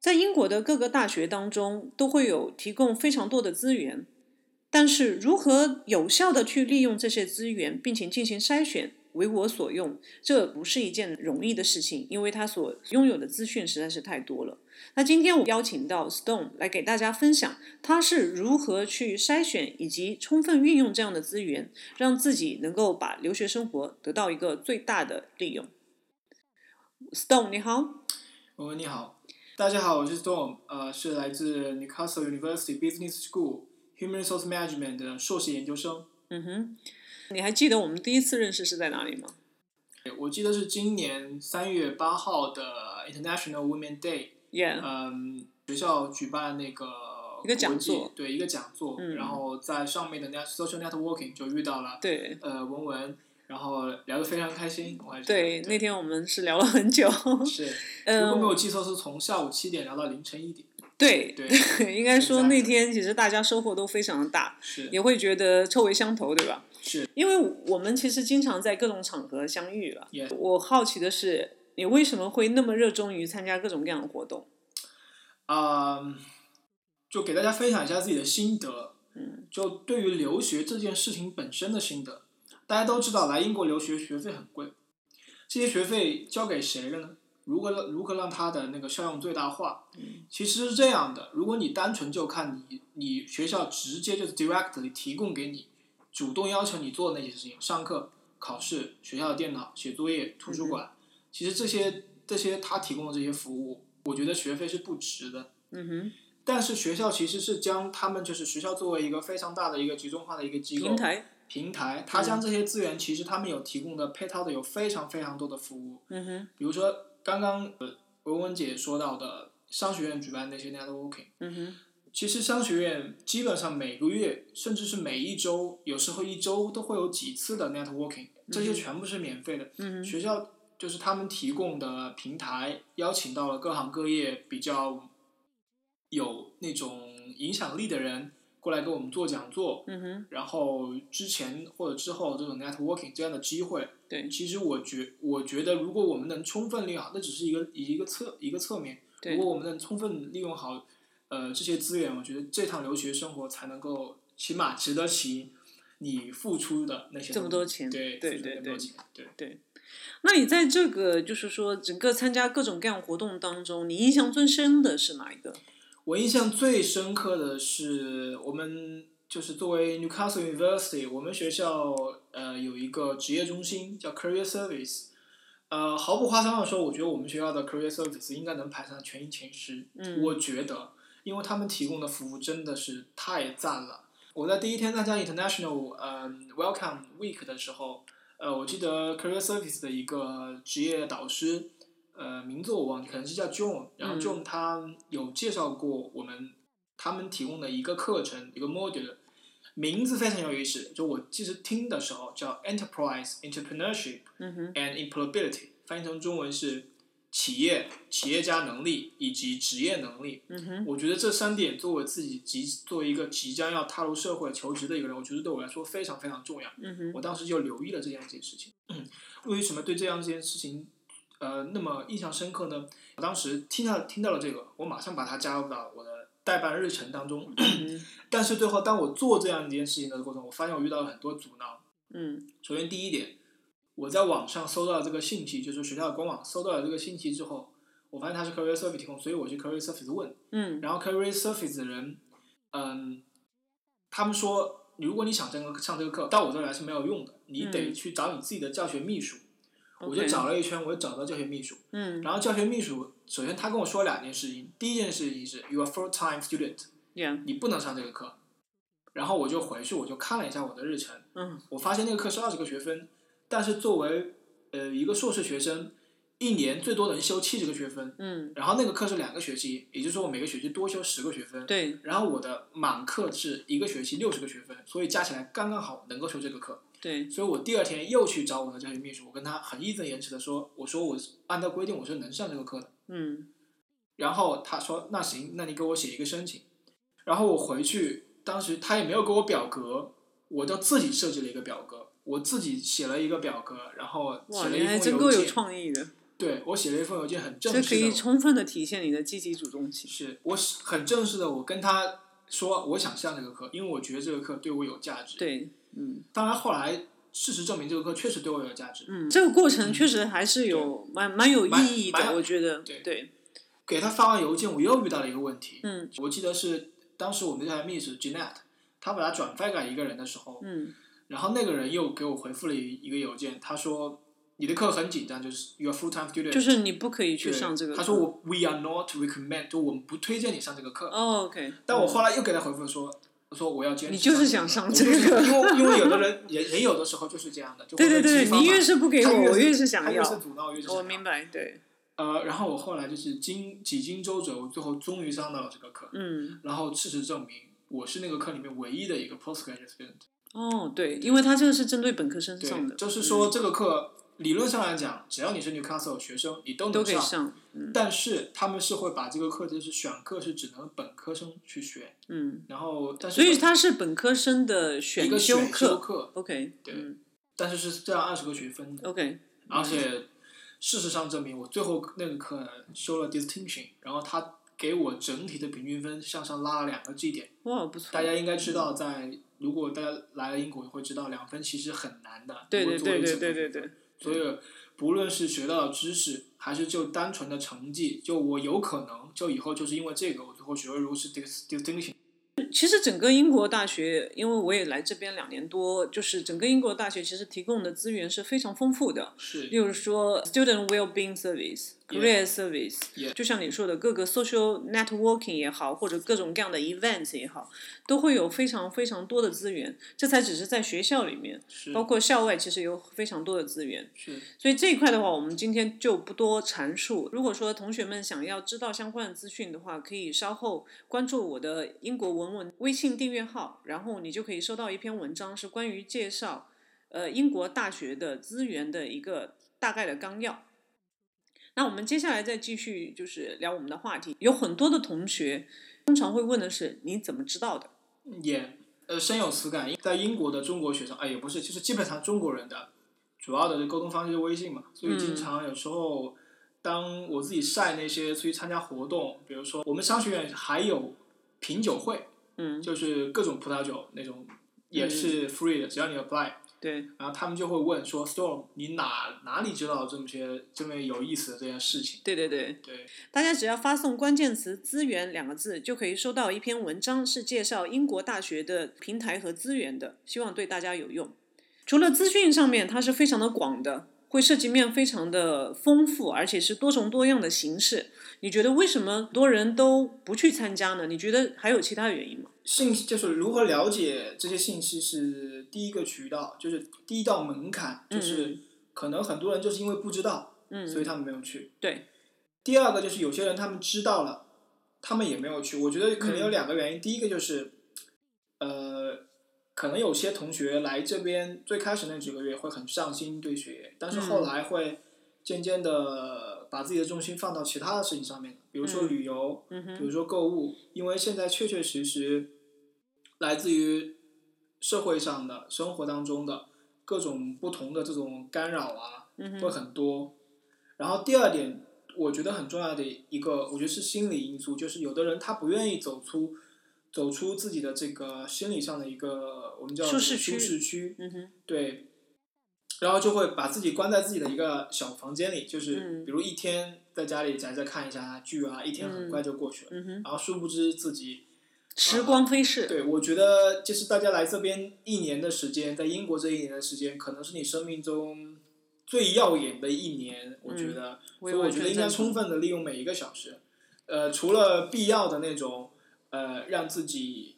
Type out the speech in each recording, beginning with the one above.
在英国的各个大学当中，都会有提供非常多的资源，但是如何有效的去利用这些资源，并且进行筛选，为我所用，这不是一件容易的事情，因为他所拥有的资讯实在是太多了。那今天我邀请到 Stone 来给大家分享，他是如何去筛选以及充分运用这样的资源，让自己能够把留学生活得到一个最大的利用。Stone 你好，文文你好。大家好，我是 Storm，呃，是来自 Newcastle University Business School Human Resource Management 的硕士研究生。嗯哼，你还记得我们第一次认识是在哪里吗？我记得是今年三月八号的 International Women Day。Yeah。嗯，学校举办那个一个讲座，对，一个讲座，然后在上面的 Net Social Networking 就遇到了，对，呃，文文。然后聊得非常开心，对，那天我们是聊了很久。是，如果没有记错，是从下午七点聊到凌晨一点。对对，应该说那天其实大家收获都非常的大，是，也会觉得臭味相投，对吧？是，因为我们其实经常在各种场合相遇了。我好奇的是，你为什么会那么热衷于参加各种各样的活动？啊，就给大家分享一下自己的心得。嗯，就对于留学这件事情本身的心得。大家都知道，来英国留学学费很贵，这些学费交给谁了呢？如何如何让它的那个效用最大化？其实是这样的，如果你单纯就看你你学校直接就是 directly 提供给你，主动要求你做的那些事情，上课、考试、学校的电脑、写作业、图书馆，其实这些这些他提供的这些服务，我觉得学费是不值的。嗯哼。但是学校其实是将他们就是学校作为一个非常大的一个集中化的一个机构。平台。平台，他将这些资源，其实他们有提供的配套的有非常非常多的服务。嗯哼。比如说刚刚文文姐说到的商学院举办那些 networking。嗯哼。其实商学院基本上每个月，甚至是每一周，有时候一周都会有几次的 networking，这些全部是免费的。嗯学校就是他们提供的平台，邀请到了各行各业比较有那种影响力的人。过来给我们做讲座，嗯哼，然后之前或者之后这种 networking 这样的机会，对，其实我觉我觉得如果我们能充分利用好，那只是一个一个侧一个侧面，如果我们能充分利用好，呃这些资源，我觉得这趟留学生活才能够起码值得起你付出的那些这么多钱，对对对对对对。那你在这个就是说整个参加各种各样活动当中，你印象最深的是哪一个？我印象最深刻的是，我们就是作为 Newcastle University，我们学校呃有一个职业中心叫 Career Service，呃毫不夸张的说，我觉得我们学校的 Career Service 应该能排上全英前十。嗯，我觉得，因为他们提供的服务真的是太赞了。我在第一天参加 International 呃 Welcome Week 的时候，呃我记得 Career Service 的一个职业导师。呃，名字我忘记，可能是叫 John，然后 John 他有介绍过我们他们提供的一个课程，一个 module，名字非常有意思。就我其实听的时候叫 Enterprise Entrepreneurship and Employability，翻译成中文是企业企业家能力以及职业能力。我觉得这三点作为自己即作为一个即将要踏入社会求职的一个人，我觉得对我来说非常非常重要。我当时就留意了这样一件事情。为什么对这样一件事情？呃，那么印象深刻呢？我当时听到听到了这个，我马上把它加入到我的代办日程当中。但是最后，当我做这样一件事情的过程，我发现我遇到了很多阻挠。嗯。首先，第一点，我在网上搜到这个信息，就是学校的官网搜到了这个信息之后，我发现它是 Career Service 提供，所以我去 Career Service 问。嗯。然后 Career Service 的人，嗯，他们说，如果你想这个上这个课，到我这来是没有用的，你得去找你自己的教学秘书。我就找了一圈，我就找到教学秘书。嗯。然后教学秘书，首先他跟我说两件事情。第一件事情是，you are full time student，你不能上这个课。然后我就回去，我就看了一下我的日程。嗯。我发现那个课是二十个学分，但是作为呃一个硕士学生，一年最多能修七十个学分，嗯，然后那个课是两个学期，也就是说我每个学期多修十个学分。对，然后我的满课是一个学期六十个学分，所以加起来刚刚好能够修这个课。对，所以我第二天又去找我的教学秘书，我跟他很义正言辞的说，我说我按照规定我是能上这个课的。嗯然后他说那行，那你给我写一个申请。然后我回去，当时他也没有给我表格，我就自己设计了一个表格，我自己写了一个表格，然后，写了一封邮件。真够有创意的，对我写了一封邮件，很正式这可。以充分的体现你的积极主动性。是我是很正式的，我跟他说我想上这个课，因为我觉得这个课对我有价值。，对，嗯。当然后来事实证明这个课确实对我有价值。嗯，这个过程确实还是有蛮蛮有意义的，我觉得，对。对，给他发完邮件，我又遇到了一个问题。嗯。我记得是当时我们这台密是 Jeanette，他把它转发给一个人的时候，嗯。然后那个人又给我回复了一一个邮件，他说你的课很紧张，就是 you are full time student，就是你不可以去上这个课。他说我 we are not recommend，就我们不推荐你上这个课。哦，OK，但我后来又给他回复说，我说我要坚持。你就是想上这个就是因为 因为有的人人人有的时候就是这样的，就会对对对，你越是不给我，我他越是想要越。是阻挠，我越是我明。白，对，呃，然后我后来就是经几经周折，我最后终于上到了这个课。嗯，然后事实证明，我是那个课里面唯一的一个 postgraduate student。哦，对，因为他这个是针对本科生上的，就是说这个课理论上来讲，只要你是 Newcastle 学生，你都能上，嗯但是他们是会把这个课就是选课是只能本科生去学，嗯，然后但是所以它是本科生的一选个选课修课，，OK，对嗯但是是这样二十个学分的，，OK，而且事实上证明，我最后那个课修了 distinction，然后他给我整体的平均分向上拉了两个 G 点。哇，不错，大家应该知道在，如果大家来了英国会知道，两分其实很难的。对对对对对对，所以不论是学到的知识，还是就单纯的成绩，就我有可能就以后就是因为这个，我最后学会如是 dis distinction。其实整个英国大学，因为我也来这边两年多，就是整个英国大学其实提供的资源是非常丰富的。是例如说，student well-being service、career service，Yeah. 就像你说的，各个 social networking 也好，或者各种各样的 events 也好，都会有非常非常多的资源。这才只是在学校里面，包括校外，其实有非常多的资源。是所以这一块的话，我们今天就不多阐述。如果说同学们想要知道相关的资讯的话，可以稍后关注我的英国文文微信订阅号，然后你就可以收到一篇文章，是关于介绍呃英国大学的资源的一个大概的纲要。那我们接下来再继续就是聊我们的话题。有很多的同学通常会问的是你怎么知道的？也呃深有此感。在英国的中国学生，哎也不是，就是基本上中国人的主要的沟通方式是微信嘛，所以经常有时候。当我自己晒那些出去参加活动，比如说我们商学院还有品酒会，嗯，就是各种葡萄酒那种也是 free 的，只要你 apply，对，然后他们就会问说，Storm，你哪哪里知道这么些这么有意思的这件事情？对对对。对，大家只要发送关键词“资源”两个字，就可以收到一篇文章，是介绍英国大学的平台和资源的，希望对大家有用。除了资讯上面，它是非常的广的，会涉及面非常的丰富，而且是多种多样的形式。你觉得为什么很多人都不去参加呢？你觉得还有其他原因吗？信息就是如何了解这些信息是第一个渠道，就是第一道门槛，就是可能很多人就是因为不知道，嗯，所以他们没有去。对，第二个就是有些人他们知道了，他们也没有去。我觉得可能有两个原因，第一个就是，呃，可能有些同学来这边最开始那几个月会很上心对学业，但是后来会渐渐的把自己的重心放到其他的事情上面，比如说旅游，嗯，比如说购物，因为现在确确实实来自于社会上的生活当中的各种不同的这种干扰啊，会很多。然后第二点，我觉得很重要的一个，我觉得是心理因素，就是有的人他不愿意走出走出自己的这个心理上的一个我们叫舒适区舒适区，嗯哼，对，然后就会把自己关在自己的一个小房间里，就是嗯比如一天在家里宅着看一下剧啊，一天很快就过去了，嗯哼，然后殊不知自己，时光飞逝，对我觉得就是大家来这边一年的时间，在英国这一年的时间，可能是你生命中最耀眼的一年，我觉得，嗯所以我觉得应该充分的利用每一个小时，呃，除了必要的那种，呃，让自己。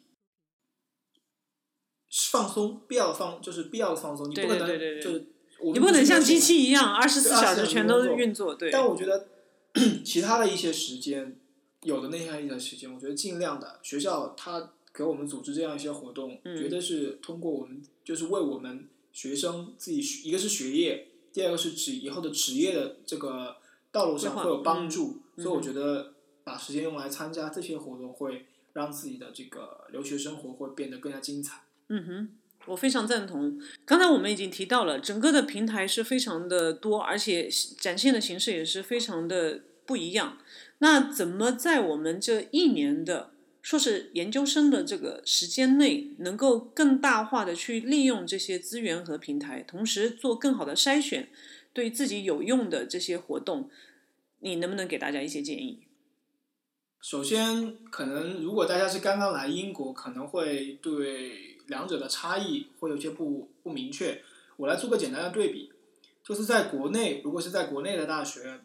放松，必要的放就是必要的放松，你不可能就是我你不能像机器。一样二十四对24小时全都运作，对。但我觉得 其他的一些时间，有的那些一些时间，我觉得尽量的学校他给我们组织这样一些活动，嗯绝对是通过我们就是为我们学生自己一个是学业，第二个是指以后的职业的这个道路上会有帮助，嗯所以我觉得把时间用来参加这些活动，会让自己的这个留学生活会变得更加精彩。嗯哼，我非常赞同。刚才我们已经提到了，整个的平台是非常的多，而且展现的形式也是非常的不一样。那怎么在我们这一年的硕士研究生的这个时间内，能够更大化的去利用这些资源和平台，同时做更好的筛选，对自己有用的这些活动，你能不能给大家一些建议？首先，可能如果大家是刚刚来英国，可能会对两者的差异会有些不不明确。我来做个简单的对比，就是在国内，如果是在国内的大学，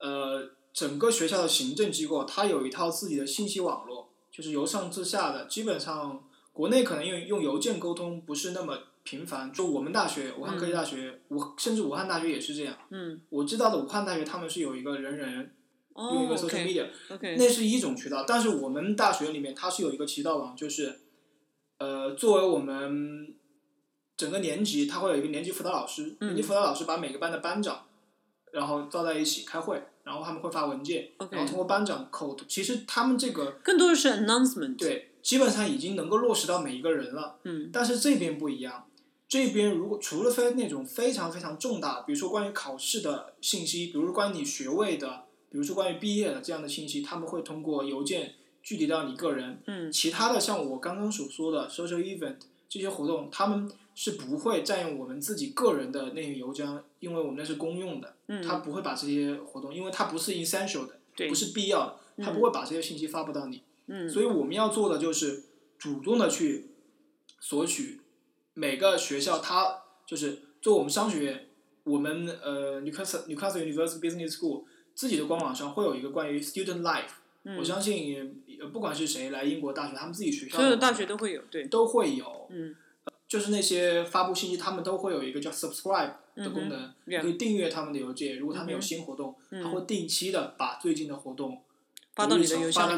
呃，整个学校的行政机构它有一套自己的信息网络，就是由上至下的，基本上国内可能用用邮件沟通不是那么频繁。就我们大学，武汉科技大学，武、甚至武汉大学也是这样。嗯，我知道的武汉大学他们是有一个人人用一哦个 social media，、那是一种渠道，但是我们大学里面它是有一个渠道网，就是，呃，作为我们整个年级，它会有一个年级辅导老师，嗯。年级辅导老师把每个班的班长，然后招在一起开会，然后他们会发文件然后通过班长口头，其实他们这个更多的是 announcement。，对基本上已经能够落实到每一个人了，嗯。但是这边不一样，这边如果除了非那种非常非常重大，比如说关于考试的信息，比如关于你学位的，比如说关于毕业的这样的信息，他们会通过邮件具体到你个人。嗯其他的像我刚刚所说的 social event 这些活动，他们是不会占用我们自己个人的那些邮箱，因为我们那是公用的，嗯，他不会把这些活动，因为它不是 essential 的，对不是必要的，他不会把这些信息发布到你。嗯所以我们要做的就是主动的去索取每个学校，它就是做我们商学院，我们呃 Newcastle Newcastle University Business School 自己的官网上会有一个关于 student life，、嗯。我相信呃不管是谁来英国大学，他们自己学校所有的大学都会有，对，都会有，嗯。就是那些发布信息，他们都会有一个叫 subscribe 的功能，可以订阅他们的邮件，如果他们有新活动，嗯。他会定期的把最近的活动发到你的邮箱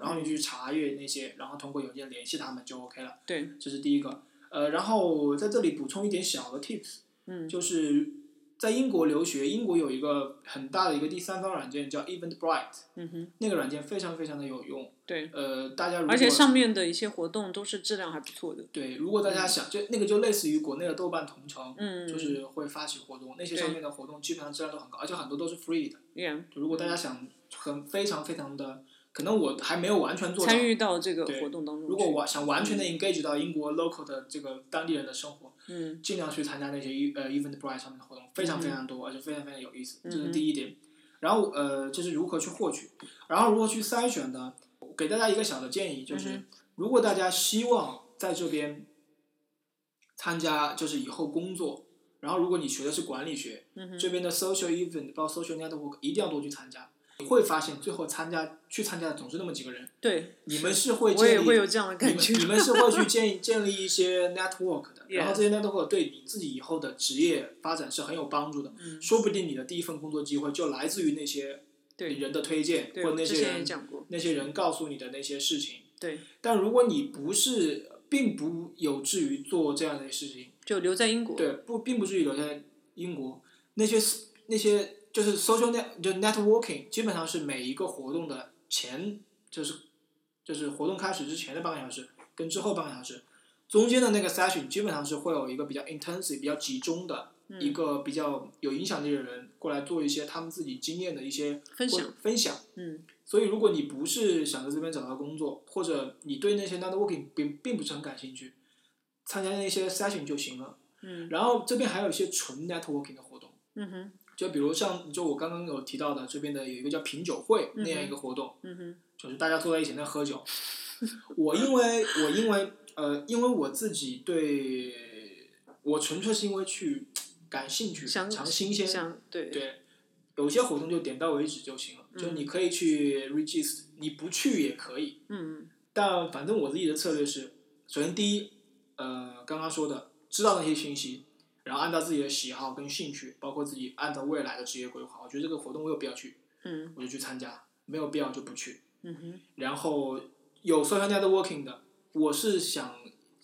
然后你去查阅那些，然后通过邮件联系他们就 OK 了。对，这是第一个。呃，然后在这里补充一点小的 tips，嗯。就是在英国留学，英国有一个很大的一个第三方软件叫 Eventbrite，嗯哼，那个软件非常非常的有用。对，呃，大家如果而且上面的一些活动都是质量还不错的，对，如果大家想，就那个就类似于国内的豆瓣同城，嗯就是会发起活动，那些上面的活动基本上质量都很高，而且很多都是 free 的。，yeah，如果大家想很非常非常的，可能我还没有完全做到参与到这个对活动当中。如果我想完全的 engage 到英国 local 的这个当地人的生活，嗯尽量去参加那些呃 Eventbrite 上面的活动，非常非常多，而且非常非常有意思，这是第一点。然后呃，这是如何去获取，然后如何去筛选呢，给大家一个小的建议，就是、嗯如果大家希望在这边参加，就是以后工作，然后如果你学的是管理学，嗯这边的 social event 包括 social network 一定要多去参加。你会发现，最后参加去参加的总是那么几个人，对，你们是会建立也会有这样的感觉。你们你们是会去建 建立一些 network 的然后这些 network 对你自己以后的职业发展是很有帮助的。嗯说不定你的第一份工作机会就来自于那些对人的推荐，对，或那些人那些人告诉你的那些事情。对，但如果你不是，并不有志于做这样的事情，就留在英国。对，不，并不至于留在英国。那些那些就是 social net 就 networking，基本上是每一个活动的前，就是就是活动开始之前的半个小时，跟之后半个小时，中间的那个 session 基本上是会有一个比较 intensive、比较集中的、一个比较有影响力的人过来做一些他们自己经验的一些分享分享。嗯所以，如果你不是想在这边找到工作，或者你对那些 networking 并并不是很感兴趣，参加那些 session 就行了。嗯然后这边还有一些纯 networking 的活动，嗯哼就比如像就我刚刚有提到的，这边的有一个叫品酒会那样一个活动，嗯哼就是大家坐在一起在喝酒。我因为我因为呃，因为我自己对我纯粹是因为去感兴趣，想尝新鲜，想对对，有些活动就点到为止就行了，就你可以去 register，你不去也可以。嗯但反正我自己的策略是，首先第一，呃，刚刚说的，知道那些信息，然后按照自己的喜好跟兴趣，包括自己按照未来的职业规划，我觉得这个活动我有必要去，嗯。我就去参加；没有必要就不去。嗯哼。然后有 social networking 的，我是想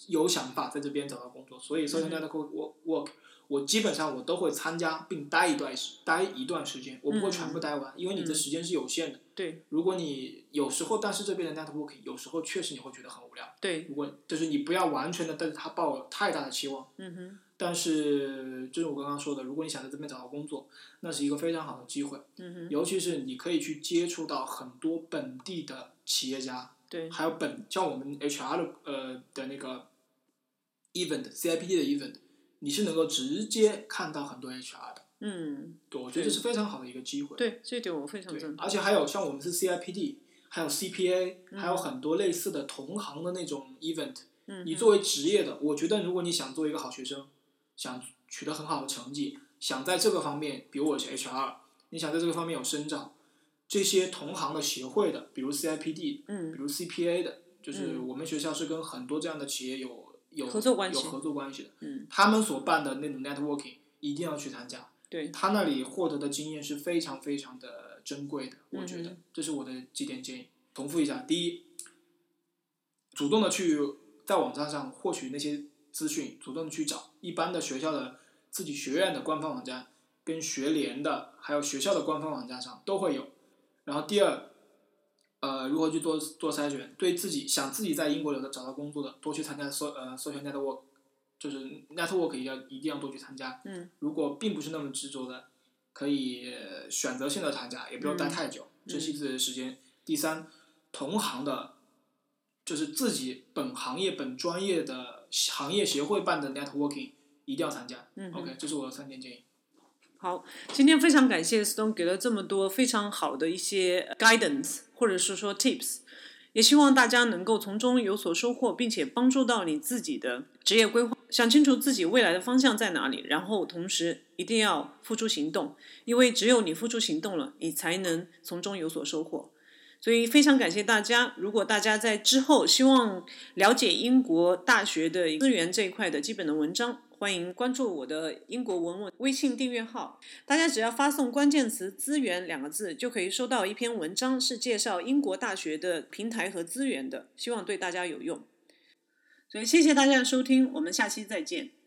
有想法在这边找到工作，所以 social 嗯 network work work 我基本上我都会参加并待一段时待一段时间，我不会全部待完，因为你的嗯。时间是有限的。对。如果你有时候，但是这边的 networking 有时候确实你会觉得很无聊。对。如果就是你不要完全的对他抱有太大的期望，嗯哼但是就是我刚刚说的，如果你想在这边找到工作，那是一个非常好的机会，嗯哼尤其是你可以去接触到很多本地的企业家，对还有本像我们 HR 的呃的那个 event CIPD 的 event，你是能够直接看到很多 HR 的，嗯对，我觉得这是非常好的一个机会。对这一点我非常对赞，同。而且还有像我们是 CIPD，还有 CPA，、嗯还有很多类似的同行的那种 event。嗯你作为职业的，我觉得如果你想做一个好学生，想取得很好的成绩，想在这个方面，比如我是 HR，你想在这个方面有生长，这些同行的协会的，比如 CIPD，嗯比如 CPA 的，就是嗯我们学校是跟很多这样的企业有有合作关系有合作关系的，嗯他们所办的那种 networking 一定要去参加。对他那里获得的经验是非常非常的珍贵的，我觉得、嗯这是我的几点建议。重复一下：第一，主动的去在网站上获取那些资讯，主动去找一般的学校的自己学院的官方网站，跟学联的还有学校的官方网站上都会有。然后第二，呃，如何去做做筛选？对自己想自己在英国留的找到工作的，多去参加 so 呃 social network，就是 network 一定要一定要多去参加。嗯如果并不是那么执着的，可以呃选择性的参加，也不要待太久，嗯珍惜自己的时间。第三，同行的，就是自己本行业本专业的行业协会办的 networking 一定要参加。嗯 OK，这是我的三点建议。好，今天非常感谢 Stone 给了这么多非常好的一些 guidance，或者是说 tips，也希望大家能够从中有所收获，并且帮助到你自己的职业规划，想清楚自己未来的方向在哪里，然后同时一定要付出行动，因为只有你付出行动了，你才能从中有所收获。所以非常感谢大家。如果大家在之后希望了解英国大学的资源这一块的基本的文章，欢迎关注我的英国文文微信订阅号。大家只要发送关键词“资源”两个字，就可以收到一篇文章，是介绍英国大学的平台和资源的，希望对大家有用。所以谢谢大家的收听，我们下期再见。